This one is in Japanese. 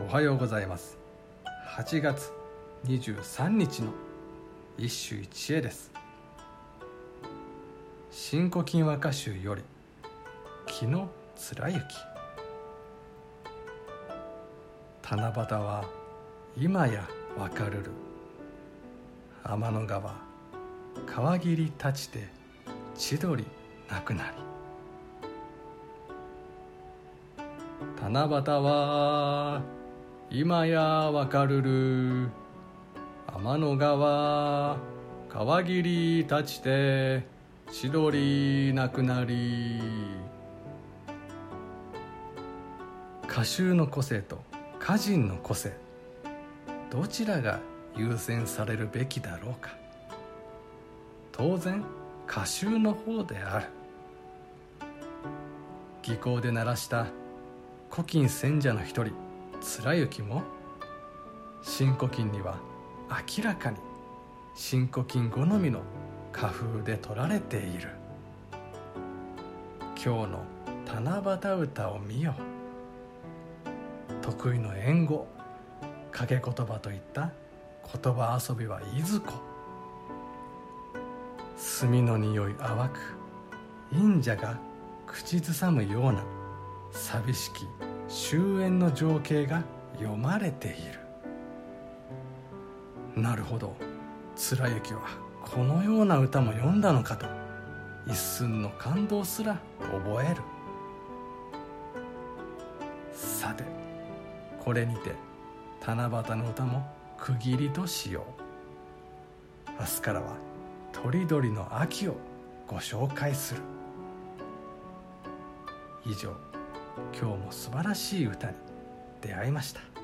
おはようございます。8月23日の一首一会です「新古今和歌集」より「木の貫之」七夕は今やわかるる。天の川川霧立ちて千鳥なくなり。七夕は今やわかるる。天の川川霧立ちて千鳥なくなり。歌集の個性と歌人の個性どちらが優先されるべきだろうか。当然歌集の方である。技巧で鳴らした古今賢者の一人貫之も新古今には明らかに新古今好みの花風で取られている。今日の七夕歌を見よ得意の縁語。掛け言葉といった言葉遊びはいずこ。炭の匂い淡く。忍者が口ずさむような寂しき終焉の情景が読まれている。なるほど。貫之はこのような歌も読んだのかと。一寸の感動すら覚える。さてこれにて七夕の歌も区切りとしよう。明日からはとりどりの秋をご紹介する。以上。今日も素晴らしい歌に出会いました。